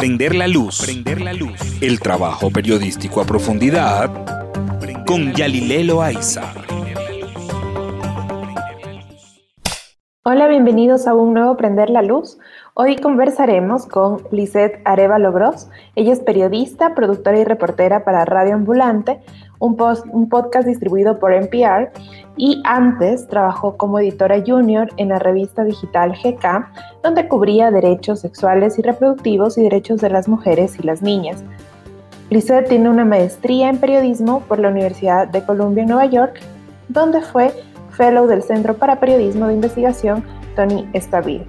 Prender la luz. Prender la luz. El trabajo periodístico a profundidad con Yalilelo Aiza. Hola, bienvenidos a un nuevo Prender la Luz. Hoy conversaremos con Lisette Arevalo Gross. Ella es periodista, productora y reportera para Radio Ambulante, un, un, podcast distribuido por NPR y antes trabajó como editora junior en la revista digital GK, donde cubría derechos sexuales y reproductivos y derechos de las mujeres y las niñas. Lisette tiene una maestría en periodismo por la Universidad de Columbia en Nueva York, donde fue fellow del Centro para Periodismo de Investigación Tony Estabil.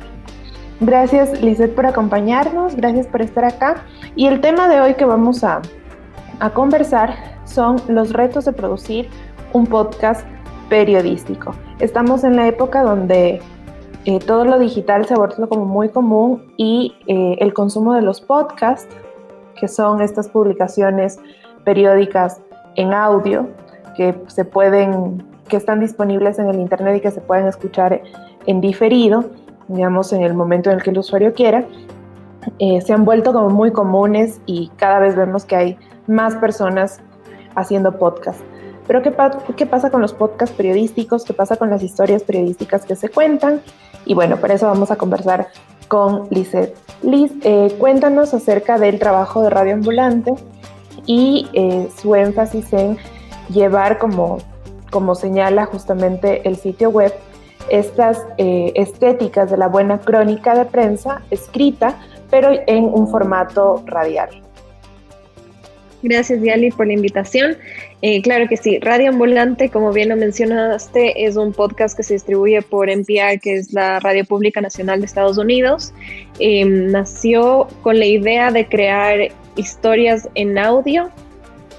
Gracias Lisette por acompañarnos, gracias por estar acá. Y el tema de hoy que vamos a, a conversar son los retos de producir un podcast periodístico. Estamos en la época donde eh, todo lo digital se ha vuelto como muy común y eh, el consumo de los podcasts, que son estas publicaciones periódicas en audio que se pueden, que están disponibles en el internet y que se pueden escuchar en diferido, digamos en el momento en el que el usuario quiera, eh, se han vuelto como muy comunes y cada vez vemos que hay más personas haciendo podcasts. Pero ¿qué, ¿qué, pasa con los podcasts periodísticos? ¿Qué pasa con las historias periodísticas que se cuentan? Y bueno, por eso vamos a conversar con Lizeth. Liz, eh, cuéntanos acerca del trabajo de Radio Ambulante y eh, su énfasis en llevar, como, como señala justamente el sitio web, estas eh, estéticas de la buena crónica de prensa escrita, pero en un formato radial. Gracias, Diali, por la invitación. Eh, claro que sí, Radio Ambulante, como bien lo mencionaste, es un podcast que se distribuye por NPR, que es la Radio Pública Nacional de Estados Unidos. Em, nació con la idea de crear historias en audio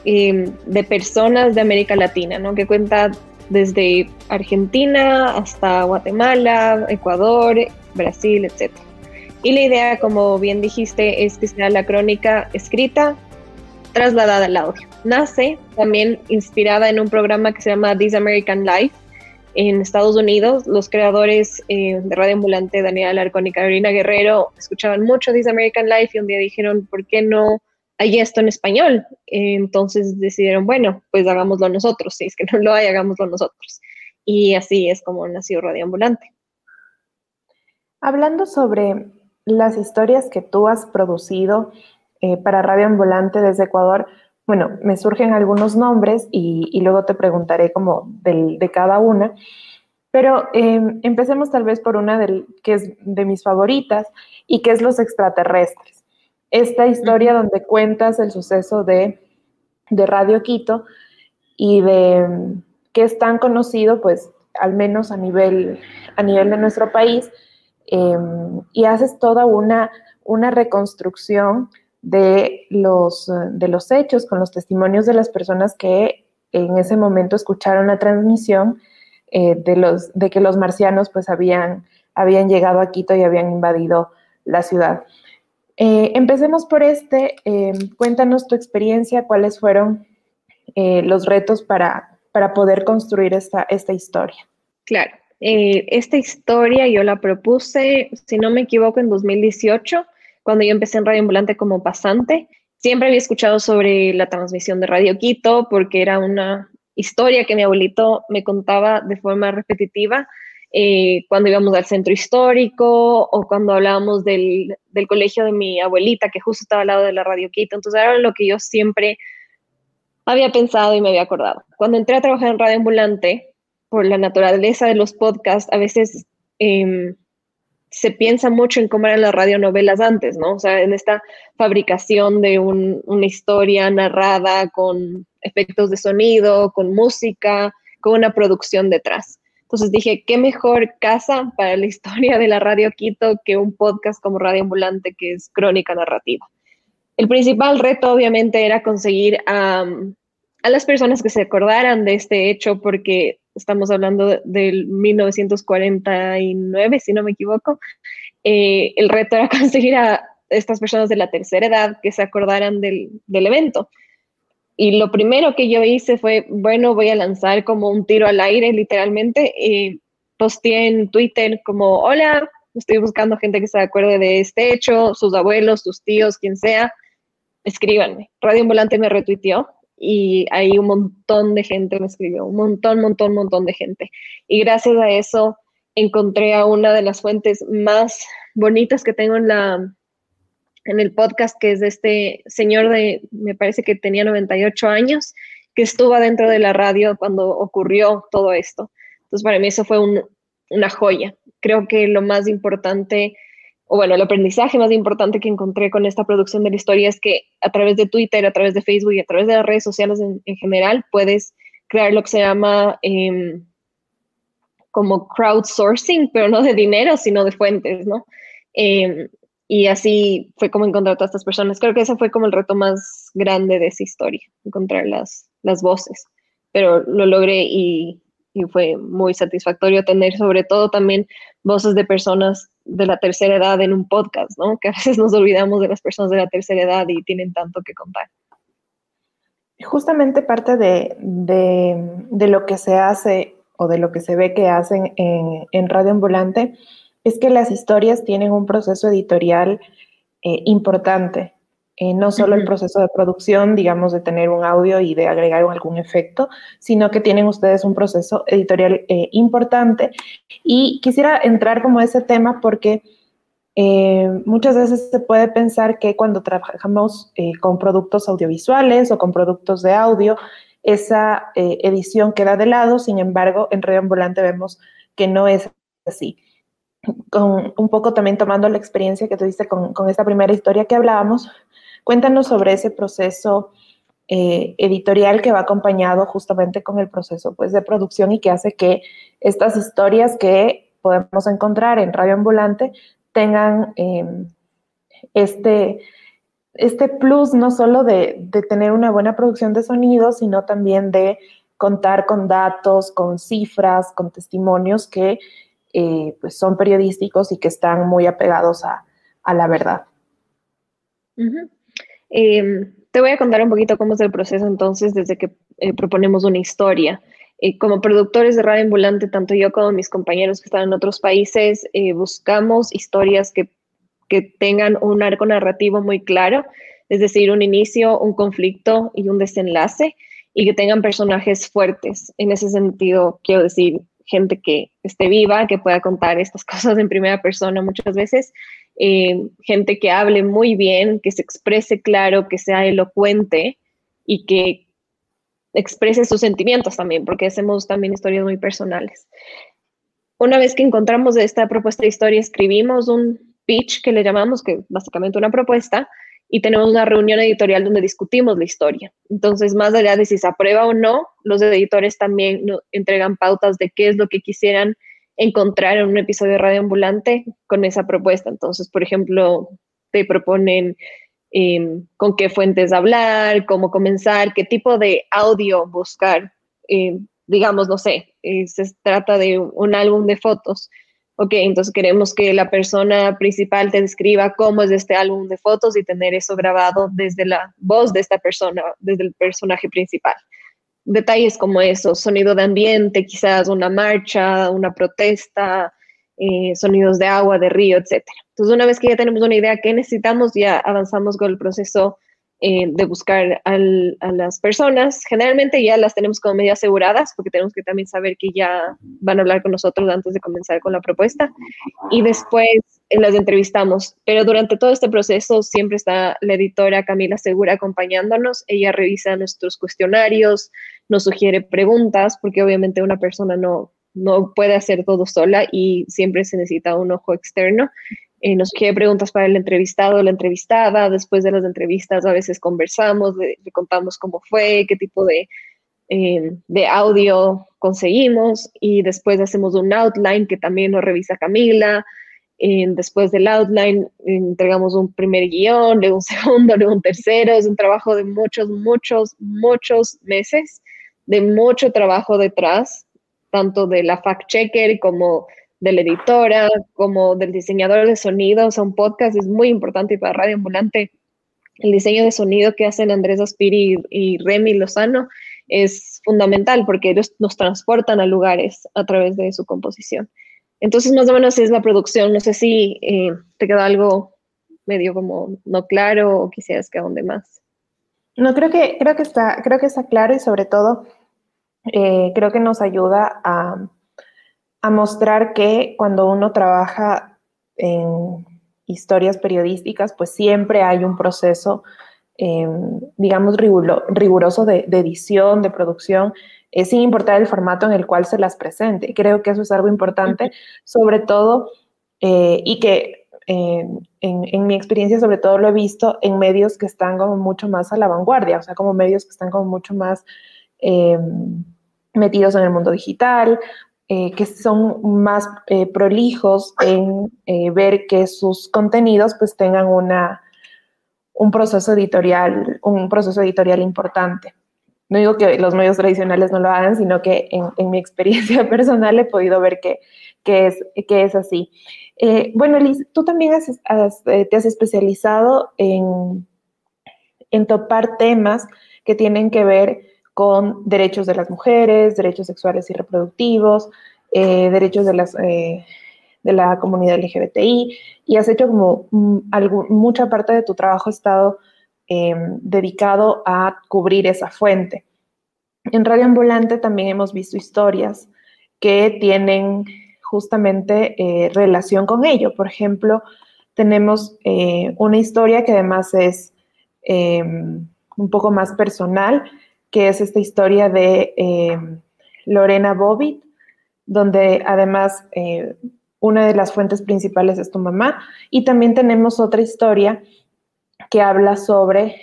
em, de personas de América Latina, ¿no? que cuenta desde Argentina hasta Guatemala, Ecuador, Brasil, etc. Y la idea, como bien dijiste, es que sea la crónica escrita trasladada al audio. Nace también inspirada en un programa que se llama This American Life en Estados Unidos. Los creadores eh, de Radio Ambulante, Daniel Alarcón y Carolina Guerrero, escuchaban mucho This American Life y un día dijeron, ¿por qué no hay esto en español? entonces decidieron, bueno, pues hagámoslo nosotros. Si es que no lo hay, hagámoslo nosotros. Y así es como nació Radio Ambulante. Hablando sobre las historias que tú has producido eh, para Radio Ambulante desde Ecuador, bueno, me surgen algunos nombres y, luego te preguntaré como de cada una. Pero em, empecemos tal vez por una del, que es de mis favoritas y que es Los extraterrestres. Esta historia donde cuentas el suceso de, de Radio Quito y de que es tan conocido, pues al menos a nivel, a nivel de nuestro país, em, y haces toda una, una reconstrucción de los, de los hechos, con los testimonios de las personas que en ese momento escucharon la transmisión eh, de, los, de que los marcianos pues habían, habían llegado a Quito y habían invadido la ciudad. Eh, empecemos por este, eh, cuéntanos tu experiencia, cuáles fueron los retos para, para poder construir esta, esta historia. Claro, esta historia yo la propuse, si no me equivoco, en 2018 cuando yo empecé en Radio Ambulante como pasante. Siempre había escuchado sobre la transmisión de Radio Quito porque era una historia que mi abuelito me contaba de forma repetitiva eh, cuando íbamos al centro histórico o cuando hablábamos del, del, colegio de mi abuelita que justo estaba al lado de la Radio Quito. Entonces era lo que yo siempre había pensado y me había acordado. Cuando entré a trabajar en Radio Ambulante, por la naturaleza de los podcasts, a veces eh, se piensa mucho en cómo eran las radionovelas antes, ¿no? O sea, en esta fabricación de una historia narrada con efectos de sonido, con música, con una producción detrás. Entonces dije, ¿qué mejor casa para la historia de la Radio Quito que un podcast como Radio Ambulante, que es crónica narrativa? El principal reto, obviamente, era conseguir a las personas que se acordaran de este hecho, porque estamos hablando del 1949, si no me equivoco, eh, el reto era conseguir a estas personas de la tercera edad que se acordaran del, evento. Y lo primero que yo hice fue, bueno, voy a lanzar como un tiro al aire, literalmente. y posteé en Twitter como, hola, estoy buscando gente que se acuerde de este hecho, sus abuelos, sus tíos, quien sea, escríbanme. Radio Volante me retuiteó y ahí un montón de gente me escribió, un montón, montón, montón de gente. Y gracias a eso encontré a una de las fuentes más bonitas que tengo en la en el podcast, que es de este señor de, me parece que tenía 98 años, que estuvo dentro de la radio cuando ocurrió todo esto. Entonces, para mí eso fue una joya. Creo que lo más importante, o bueno, el aprendizaje más importante que encontré con esta producción de la historia es que a través de Twitter, a través de Facebook y a través de las redes sociales en, general, puedes crear lo que se llama em, como crowdsourcing, pero no de dinero, sino de fuentes, ¿no? Em, y así fue como encontrar a todas estas personas. Creo que ese fue como el reto más grande de esa historia, encontrar las, las voces. Pero lo logré y, y fue muy satisfactorio tener sobre todo también voces de personas de la tercera edad en un podcast, ¿no? Que a veces nos olvidamos de las personas de la tercera edad y tienen tanto que contar. Justamente parte de, de, lo que se hace o de lo que se ve que hacen en, en Radio Ambulante es que las historias tienen un proceso editorial eh, importante. Eh, no solo el proceso de producción, digamos, de tener un audio y de agregar algún efecto, sino que tienen ustedes un proceso editorial eh, importante. Y quisiera entrar como a ese tema porque muchas veces se puede pensar que cuando trabajamos con productos audiovisuales o con productos de audio, esa edición queda de lado, sin embargo, en Radio Ambulante vemos que no es así con, un poco también tomando la experiencia que tuviste con, con esta primera historia que hablábamos, cuéntanos sobre ese proceso eh, editorial que va acompañado justamente con el proceso pues, de producción y que hace que estas historias que podemos encontrar en Radio Ambulante tengan em, este, este plus no solo de, de tener una buena producción de sonido, sino también de contar con datos, con cifras, con testimonios que eh, pues son periodísticos y que están muy apegados a, la verdad. Em, te voy a contar un poquito cómo es el proceso entonces desde que eh, proponemos una historia. Eh, como productores de Radio Ambulante, tanto yo como mis compañeros que están en otros países, buscamos historias que, que tengan un arco narrativo muy claro, es decir, un inicio, un conflicto y un desenlace, y que tengan personajes fuertes. En ese sentido, quiero decir, gente que esté viva, que pueda contar estas cosas en primera persona muchas veces, eh, gente que hable muy bien, que se exprese claro, que sea elocuente y que exprese sus sentimientos también, porque hacemos también historias muy personales. Una vez que encontramos esta propuesta de historia, escribimos un pitch que le llamamos, que básicamente una propuesta, y tenemos una reunión editorial donde discutimos la historia. Entonces, más allá de si se aprueba o no, los editores también entregan pautas de qué es lo que quisieran encontrar en un episodio de Radio Ambulante con esa propuesta. Entonces, por ejemplo, te proponen em, con qué fuentes hablar, cómo comenzar, qué tipo de audio buscar. Em, digamos, no sé, eh, se trata de un álbum de fotos ok, entonces queremos que la persona principal te describa cómo es este álbum de fotos y tener eso grabado desde la voz de esta persona, desde el personaje principal. Detalles como eso, sonido de ambiente, quizás una marcha, una protesta, eh, sonidos de agua, de río, etc. Entonces, una vez que ya tenemos una idea qué necesitamos, ya avanzamos con el proceso eh, de buscar a las personas. Generalmente ya las tenemos como medio aseguradas porque tenemos que también saber que ya van a hablar con nosotros antes de comenzar con la propuesta y después las entrevistamos. Pero durante todo este proceso siempre está la editora Camila Segura acompañándonos. Ella revisa nuestros cuestionarios, nos sugiere preguntas porque obviamente una persona no, no puede hacer todo sola y siempre se necesita un ojo externo. Eh, nos quiere preguntas para el entrevistado la entrevistada. Después de las entrevistas a veces conversamos, le, contamos cómo fue, qué tipo de, eh, de audio conseguimos y después hacemos un outline que también nos revisa Camila. Después del outline entregamos un primer guion, luego un segundo, luego un tercero. Es un trabajo de muchos, muchos, muchos meses, de mucho trabajo detrás, tanto de la fact-checker como de la editora, como del diseñador de sonido. O sea, un podcast es muy importante para Radio Ambulante. El diseño de sonido que hacen Andrés Aspiri y, Remy Lozano es fundamental porque ellos nos transportan a lugares a través de su composición. Entonces, más o menos es la producción. No sé si eh, te quedó algo medio como no claro o quisieras que ahonde más. No, creo que, creo que, está, creo que está claro y sobre todo eh, creo que nos ayuda a, a mostrar que cuando uno trabaja en historias periodísticas, pues siempre hay un proceso, em, digamos, riguroso de, edición, de producción, eh, sin importar el formato en el cual se las presente. Creo que eso es algo importante, sobre todo, eh, y que en, en, mi experiencia sobre todo lo he visto en medios que están como mucho más a la vanguardia, o sea, como medios que están como mucho más em, metidos en el mundo digital eh, que son más eh, prolijos en eh, ver que sus contenidos pues tengan una, un proceso editorial, un proceso editorial importante. No digo que los medios tradicionales no lo hagan, sino que en, mi experiencia personal he podido ver que, que, es, que es así. bueno, Liz, tú también te has especializado en, en topar temas que tienen que ver con derechos de las mujeres, derechos sexuales y reproductivos, eh, derechos de, las, eh, de la comunidad LGBTI, y has hecho como mucha parte de tu trabajo ha estado em, dedicado a cubrir esa fuente. En Radio Ambulante también hemos visto historias que tienen justamente eh, relación con ello. Por ejemplo, tenemos una historia que además es em, un poco más personal, que es esta historia de eh, Lorena Bobbitt, donde además eh, una de las fuentes principales es tu mamá. Y también tenemos otra historia que habla sobre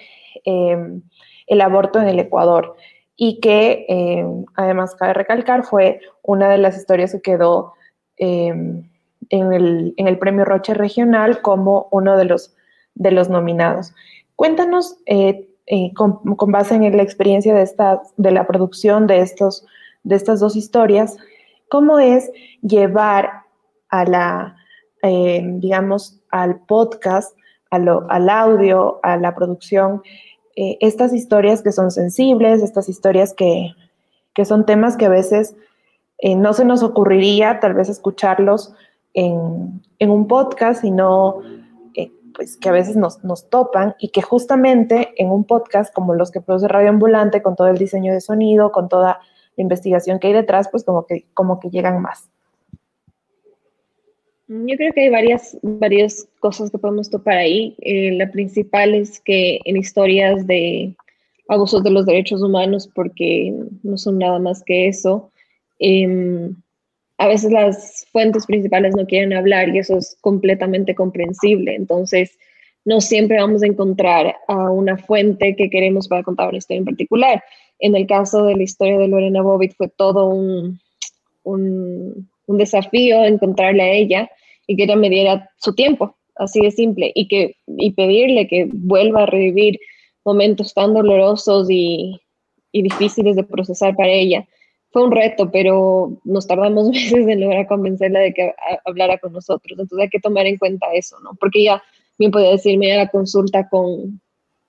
em, el aborto en el Ecuador y que em, además cabe recalcar fue una de las historias que quedó em, en el, en, el, premio Roche Regional como uno de los, de los nominados. Cuéntanos eh, eh, con, base en la experiencia de, esta, de la producción de, estos, de estas dos historias, cómo es llevar a la, eh, digamos, al podcast, al audio, a la producción, eh, estas historias que son sensibles, estas historias que, que son temas que a veces no se nos ocurriría tal vez escucharlos en, en un podcast, sino pues, que a veces nos, nos topan y que justamente en un podcast como los que produce Radio Ambulante, con todo el diseño de sonido, con toda la investigación que hay detrás, pues como que, como que llegan más. Yo creo que hay varias, varias cosas que podemos topar ahí. Eh, la principal es que en historias de abusos de los derechos humanos, porque no son nada más que eso, eh, a veces las fuentes principales no quieren hablar y eso es completamente comprensible. Entonces, no siempre vamos a encontrar a una fuente que queremos para contar una historia en particular. En el caso de la historia de Lorena Bobbitt fue todo un, un, desafío encontrarle a ella y que ella me diera su tiempo, así de simple, y, que, y pedirle que vuelva a revivir momentos tan dolorosos y, y difíciles de procesar para ella fue un reto, pero nos tardamos meses en lograr convencerla de que hablara con nosotros. Entonces hay que tomar en cuenta eso, ¿no? Porque ella bien podía decirme a la consulta con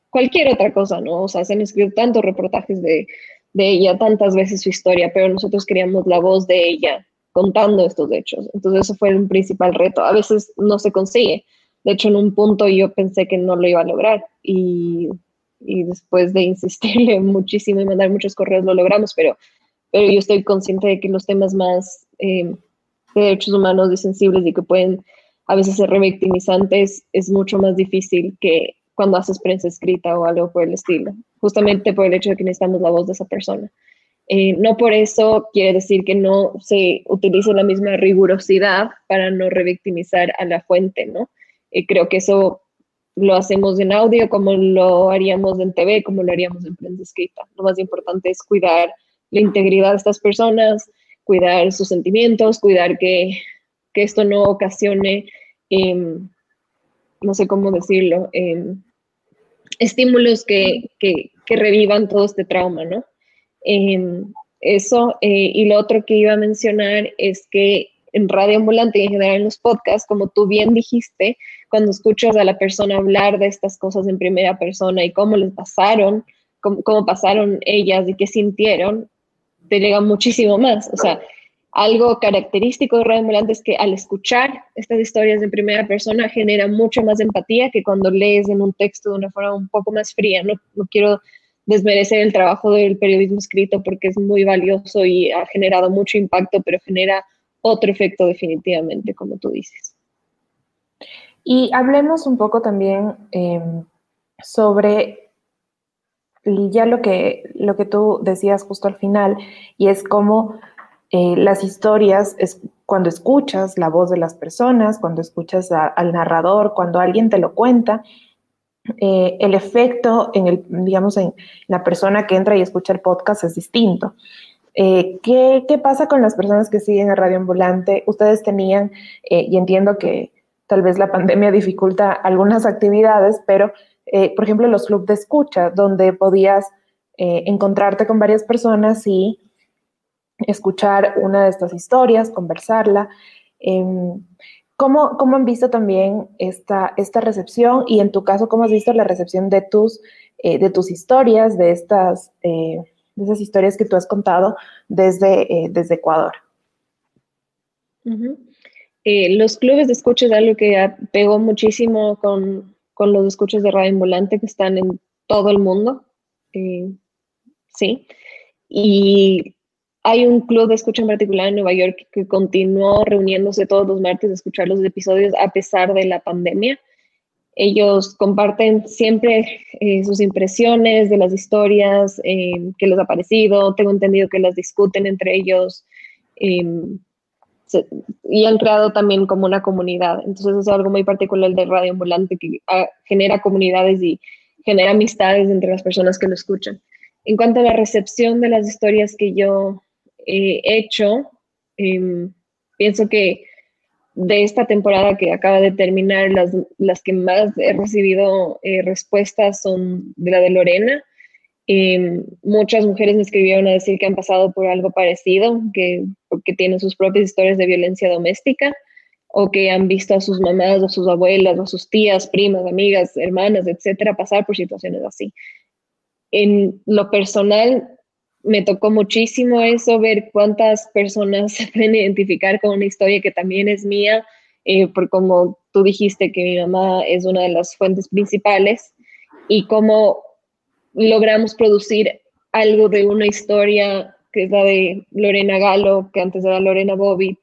cualquier otra cosa, ¿no? O sea, se han escrito tantos reportajes de, de ella, tantas veces su historia, pero nosotros queríamos la voz de ella contando estos hechos. Entonces eso fue un principal reto. A veces no se consigue. De hecho, en un punto yo pensé que no lo iba a lograr y, y después de insistirle muchísimo y mandar muchos correos lo logramos, pero pero yo estoy consciente de que los temas más eh, de derechos humanos y sensibles y que pueden a veces ser revictimizantes es mucho más difícil que cuando haces prensa escrita o algo por el estilo, justamente por el hecho de que necesitamos la voz de esa persona. Eh, no por eso quiere decir que no se utilice la misma rigurosidad para no revictimizar a la fuente, ¿no? Eh, creo que eso lo hacemos en audio como lo haríamos en TV, como lo haríamos en prensa escrita. Lo más importante es cuidar la integridad de estas personas, cuidar sus sentimientos, cuidar que, esto no ocasione, em, no sé cómo decirlo, em, estímulos que, revivan todo este trauma, ¿no? Em, eso, eh, y lo otro que iba a mencionar es que en Radio Ambulante y en general en los podcasts, como tú bien dijiste, cuando escuchas a la persona hablar de estas cosas en primera persona y cómo les pasaron, cómo pasaron ellas y qué sintieron, te llega muchísimo más. O sea, algo característico de Radio Ambulante es que al escuchar estas historias en primera persona genera mucho más empatía que cuando lees en un texto de una forma un poco más fría. No, no quiero desmerecer el trabajo del periodismo escrito porque es muy valioso y ha generado mucho impacto, pero genera otro efecto definitivamente, como tú dices. Y hablemos un poco también em, sobre ya lo que, lo que tú decías justo al final, y es cómo eh, las historias, es cuando escuchas la voz de las personas, cuando escuchas al narrador, cuando alguien te lo cuenta, eh, el efecto en el, digamos, en la persona que entra y escucha el podcast es distinto. Eh, ¿qué, ¿qué, pasa con las personas que siguen a Radio Ambulante? Ustedes tenían, y entiendo que tal vez la pandemia dificulta algunas actividades, pero eh, por ejemplo los clubes de escucha, donde podías eh, encontrarte con varias personas y escuchar una de estas historias, conversarla. ¿Cómo, ¿cómo, han visto también esta, esta recepción? Y en tu caso, ¿cómo has visto la recepción de tus, eh, de tus historias, de estas de esas historias que tú has contado desde, desde Ecuador? Eh, los clubes de escucha es algo que pegó muchísimo con, con, los escuchas de radio ambulante que están en todo el mundo. Eh, sí. Y hay un club de escucha en particular en Nueva York que continuó reuniéndose todos los martes a escuchar los episodios a pesar de la pandemia. Ellos comparten siempre eh, sus impresiones de las historias que les ha parecido. Tengo entendido que las discuten entre ellos y han creado también como una comunidad. Entonces es algo muy particular de Radio Ambulante que ah, genera comunidades y genera amistades entre las personas que lo escuchan. En cuanto a la recepción de las historias que yo he hecho, em, pienso que de esta temporada que acaba de terminar, las, las que más he recibido eh, respuestas son de la de Lorena, Em, muchas mujeres me escribieron a decir que han pasado por algo parecido, que, que tienen sus propias historias de violencia doméstica o que han visto a sus mamás o sus abuelas o sus tías, primas, amigas, hermanas, etcétera, pasar por situaciones así. En lo personal, me tocó muchísimo eso, ver cuántas personas se pueden identificar con una historia que también es mía, eh, por como tú dijiste que mi mamá es una de las fuentes principales y cómo logramos producir algo de una historia que es la de Lorena Galo, que antes era Lorena Bobbitt,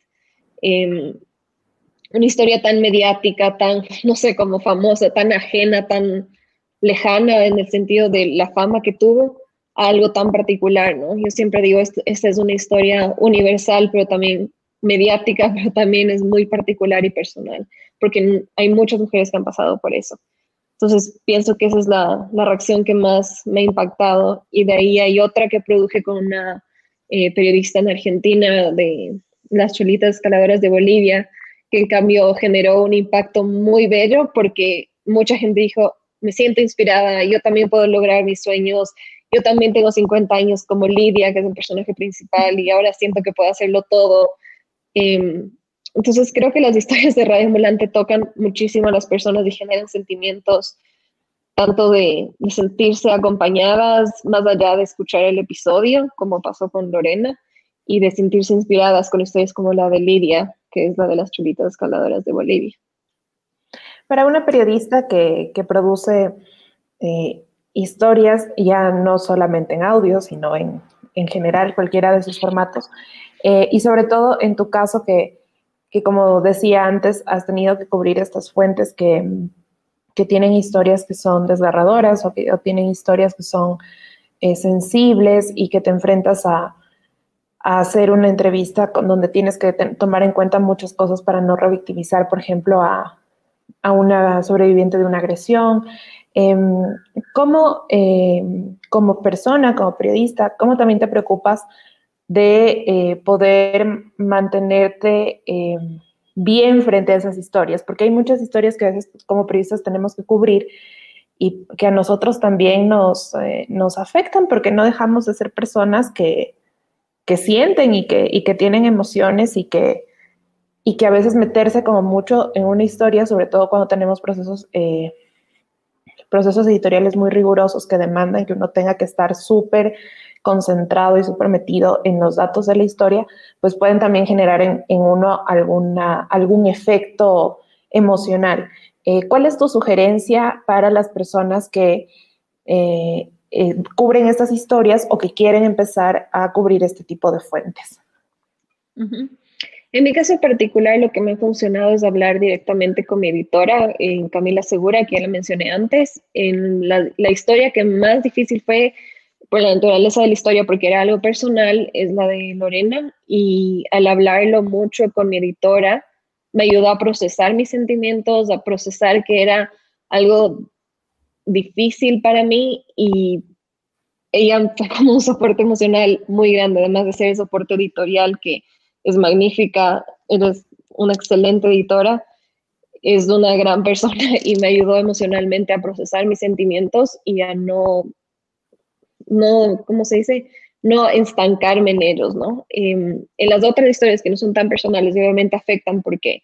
em, una historia tan mediática, tan, no sé, como famosa, tan ajena, tan lejana en el sentido de la fama que tuvo, algo tan particular, ¿no? Yo siempre digo, esta es una historia universal, pero también mediática, pero también es muy particular y personal, porque hay muchas mujeres que han pasado por eso. Entonces pienso que esa es la, la, reacción que más me ha impactado. Y de ahí hay otra que produje con una eh, periodista en Argentina de las cholitas escaladoras de Bolivia, que en cambio generó un impacto muy bello porque mucha gente dijo, me siento inspirada, yo también puedo lograr mis sueños, yo también tengo 50 años como Lidia, que es el personaje principal, y ahora siento que puedo hacerlo todo. Eh, entonces creo que las historias de Radio Ambulante tocan muchísimo a las personas y generan sentimientos tanto de, sentirse acompañadas más allá de escuchar el episodio, como pasó con Lorena, y de sentirse inspiradas con historias como la de Lidia, que es la de las chulitas escaladoras de Bolivia. Para una periodista que, produce eh, historias, ya no solamente en audio, sino en, general cualquiera de sus formatos, eh, y sobre todo en tu caso que que como decía antes, has tenido que cubrir estas fuentes que, que tienen historias que son desgarradoras o que tienen historias que son eh, sensibles y que te enfrentas a, a, hacer una entrevista con, donde tienes que tomar en cuenta muchas cosas para no revictimizar, por ejemplo, a, a una sobreviviente de una agresión. Em, ¿Cómo, em, como persona, como periodista, cómo también te preocupas de eh, poder mantenerte eh, bien frente a esas historias, porque hay muchas historias que a veces como periodistas tenemos que cubrir y que a nosotros también nos, eh, nos afectan porque no dejamos de ser personas que, que sienten y que, y que tienen emociones y que, y que a veces meterse como mucho en una historia, sobre todo cuando tenemos procesos, procesos editoriales muy rigurosos que demandan que uno tenga que estar súper concentrado y súper metido en los datos de la historia, pues pueden también generar en, uno alguna, algún efecto emocional. Eh, ¿Cuál es tu sugerencia para las personas que eh, eh, cubren estas historias o que quieren empezar a cubrir este tipo de fuentes? En mi caso particular, lo que me ha funcionado es hablar directamente con mi editora, en Camila Segura, que ya la mencioné antes. En la, la, historia que más difícil fue por la naturaleza de la historia, porque era algo personal, es la de Lorena. Y al hablarlo mucho con mi editora, me ayudó a procesar mis sentimientos, a procesar que era algo difícil para mí y ella fue como un soporte emocional muy grande, además de ser el soporte editorial que es magnífica, eres una excelente editora, es una gran persona y me ayudó emocionalmente a procesar mis sentimientos y a no, no, ¿cómo se dice? No estancarme en ellos, ¿no? Em, en las otras historias que no son tan personales, obviamente afectan porque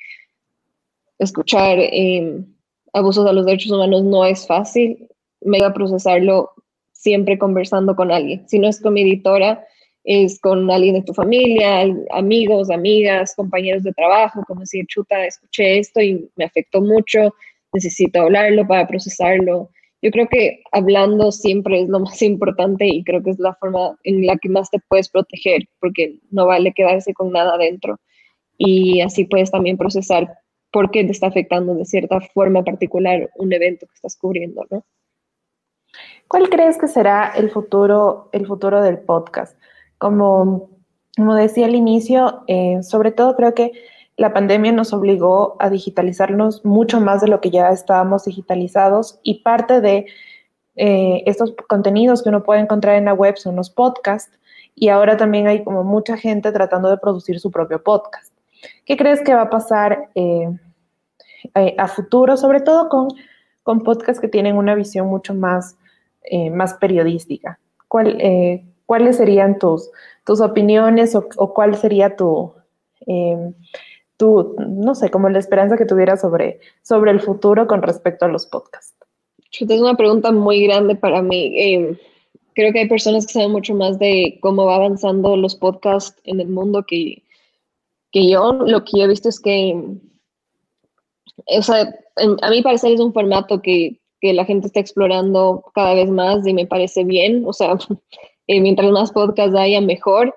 escuchar em, abusos a los derechos humanos no es fácil. Me voy a procesarlo siempre conversando con alguien. Si no es con mi editora, es con alguien de tu familia, amigos, amigas, compañeros de trabajo, como decir, chuta, escuché esto y me afectó mucho, necesito hablarlo para procesarlo. Yo creo que hablando siempre es lo más importante y creo que es la forma en la que más te puedes proteger, porque no vale quedarse con nada adentro. Y así puedes también procesar por qué te está afectando de cierta forma particular un evento que estás cubriendo, ¿no? ¿Cuál crees que será el futuro, el futuro del podcast? Como, como decía al inicio, eh, sobre todo creo que la pandemia nos obligó a digitalizarnos mucho más de lo que ya estábamos digitalizados y parte de eh, estos contenidos que uno puede encontrar en la web son los podcasts y ahora también hay como mucha gente tratando de producir su propio podcast. ¿Qué crees que va a pasar eh, a futuro, sobre todo con, con podcasts que tienen una visión mucho más, más periodística? ¿Cuál, ¿cuáles serían tus, tus opiniones o, cuál sería tu, em, tu, no sé, como la esperanza que tuvieras sobre, sobre el futuro con respecto a los podcasts? Es una pregunta muy grande para mí. Em, creo que hay personas que saben mucho más de cómo va avanzando los podcasts en el mundo que, que yo. Lo que yo he visto es que, o sea, a mí parecer es un formato que, que la gente está explorando cada vez más y me parece bien. O sea, Eh, mientras más podcasts haya, mejor.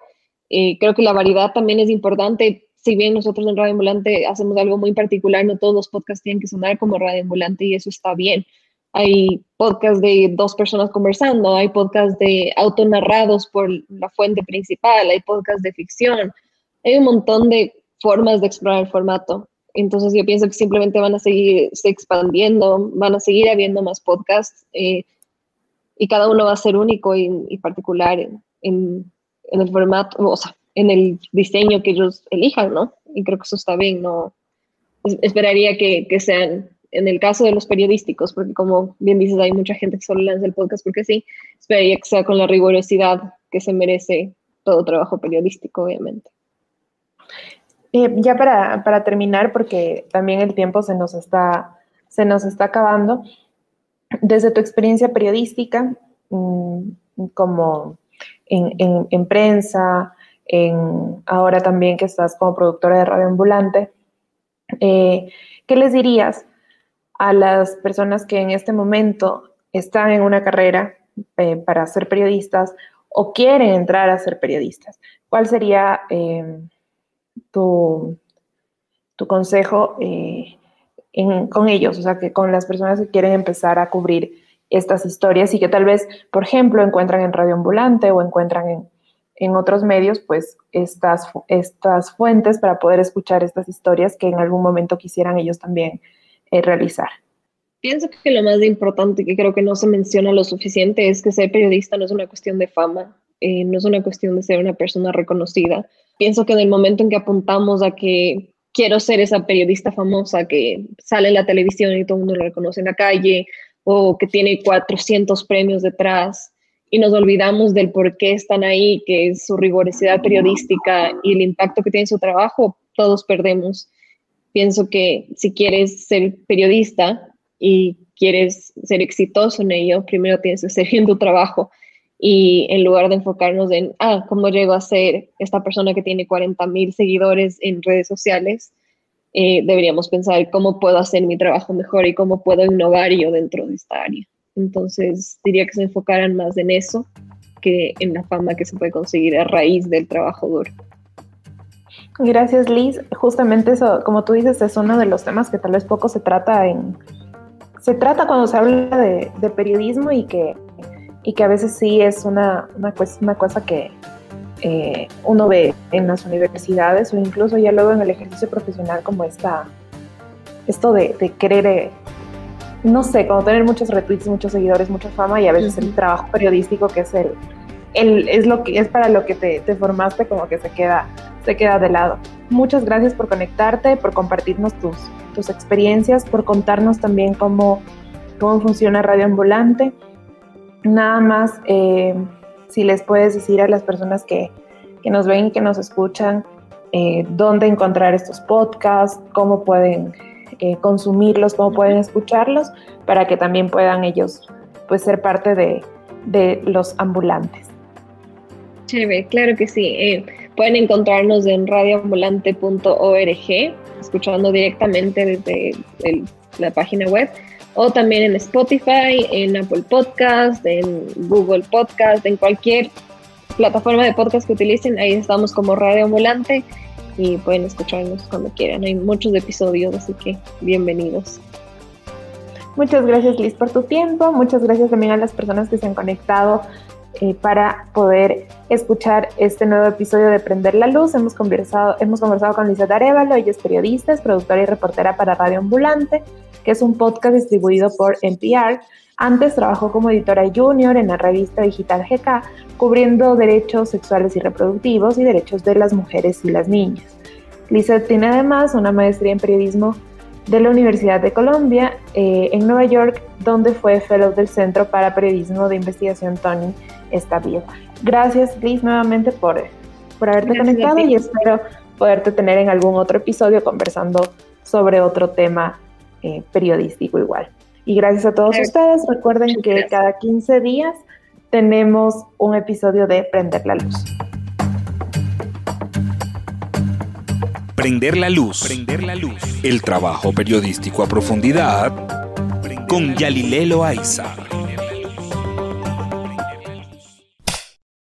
Eh, creo que la variedad también es importante. Si bien nosotros en Radio Ambulante hacemos algo muy particular, no todos los podcasts tienen que sonar como Radio Ambulante y eso está bien. Hay podcasts de dos personas conversando, hay podcasts de autonarrados por la fuente principal, hay podcasts de ficción. Hay un montón de formas de explorar el formato. Entonces yo pienso que simplemente van a seguir expandiendo, van a seguir habiendo más podcasts. Eh, y cada uno va a ser único y, particular en, en, el formato, o sea, en el diseño que ellos elijan, ¿no? Y creo que eso está bien, ¿no? esperaría que, que, sean, en el caso de los periodísticos, porque como bien dices, hay mucha gente que solo lanza el podcast porque sí, esperaría que sea con la rigurosidad que se merece todo trabajo periodístico, obviamente. Eh, ya para, para, terminar, porque también el tiempo se nos está, se nos está acabando, desde tu experiencia periodística, mm, como en, prensa, en, ahora también que estás como productora de radio ambulante, eh, ¿qué les dirías a las personas que en este momento están en una carrera eh, para ser periodistas o quieren entrar a ser periodistas? ¿Cuál sería eh, tu, tu, consejo con ellos, o sea, que con las personas que quieren empezar a cubrir estas historias y que tal vez, por ejemplo, encuentran en Radio Ambulante o encuentran en, otros medios, pues estas, estas fuentes para poder escuchar estas historias que en algún momento quisieran ellos también eh, realizar. Pienso que lo más importante que creo que no se menciona lo suficiente es que ser periodista no es una cuestión de fama, eh, no es una cuestión de ser una persona reconocida. Pienso que en el momento en que apuntamos a que quiero ser esa periodista famosa que sale en la televisión y todo el mundo lo reconoce en la calle o que tiene 400 premios detrás y nos olvidamos del por qué están ahí, que es su rigurosidad periodística y el impacto que tiene su trabajo, todos perdemos. Pienso que si quieres ser periodista y quieres ser exitoso en ello, primero tienes que ser bien tu trabajo y en lugar de enfocarnos en, ah, ¿cómo llego a ser esta persona que tiene 40 mil seguidores en redes sociales? Eh, deberíamos pensar cómo puedo hacer mi trabajo mejor y cómo puedo innovar yo dentro de esta área. Entonces, diría que se enfocaran más en eso que en la fama que se puede conseguir a raíz del trabajo duro. Gracias, Liz. Justamente eso, como tú dices, es uno de los temas que tal vez poco se trata en... Se trata cuando se habla de, de periodismo y que y que a veces sí es una, una, una cosa que eh, uno ve en las universidades o incluso ya luego en el ejercicio profesional como esta, esto de, de querer, eh, no sé, como tener muchos retweets, muchos seguidores, mucha fama y a veces el trabajo periodístico que es el, el, es lo que es para lo que te, te, formaste como que se queda, se queda de lado. Muchas gracias por conectarte, por compartirnos tus, tus experiencias, por contarnos también cómo, cómo funciona Radio Ambulante Nada más, eh, si les puedes decir a las personas que, nos ven y que nos escuchan, eh, dónde encontrar estos podcasts, cómo pueden eh, consumirlos, cómo pueden escucharlos, para que también puedan ellos pues, ser parte de, de los ambulantes. Chévere, claro que sí. pueden encontrarnos en radioambulante.org, escuchando directamente desde la página web o también en Spotify, en Apple Podcast, en Google Podcast, en cualquier plataforma de podcast que utilicen, ahí estamos como Radio Ambulante y pueden escucharnos cuando quieran. Hay muchos episodios, así que bienvenidos. Muchas gracias Liz por tu tiempo, muchas gracias también a las personas que se han conectado eh, para poder escuchar este nuevo episodio de Prender la Luz. Hemos conversado, hemos conversado con Lisa Arevalo, ella es periodista, es productora y reportera para Radio Ambulante que es un podcast distribuido por NPR. Antes trabajó como editora junior en la revista digital GK, cubriendo derechos sexuales y reproductivos y derechos de las mujeres y las niñas. Lizeth tiene además una maestría en periodismo de la Universidad de Colombia eh, en Nueva York, donde fue fellow del Centro para Periodismo de Investigación Tony Estadio. Gracias, Liz, nuevamente por, por haberte conectado y espero poderte tener en algún otro episodio conversando sobre otro tema eh, periodístico igual. Y gracias a todos ustedes. Recuerden que cada 15 días tenemos un episodio de Prender la Luz. Prender la luz. Prender la luz. El trabajo periodístico a profundidad con Yalilelo Aiza.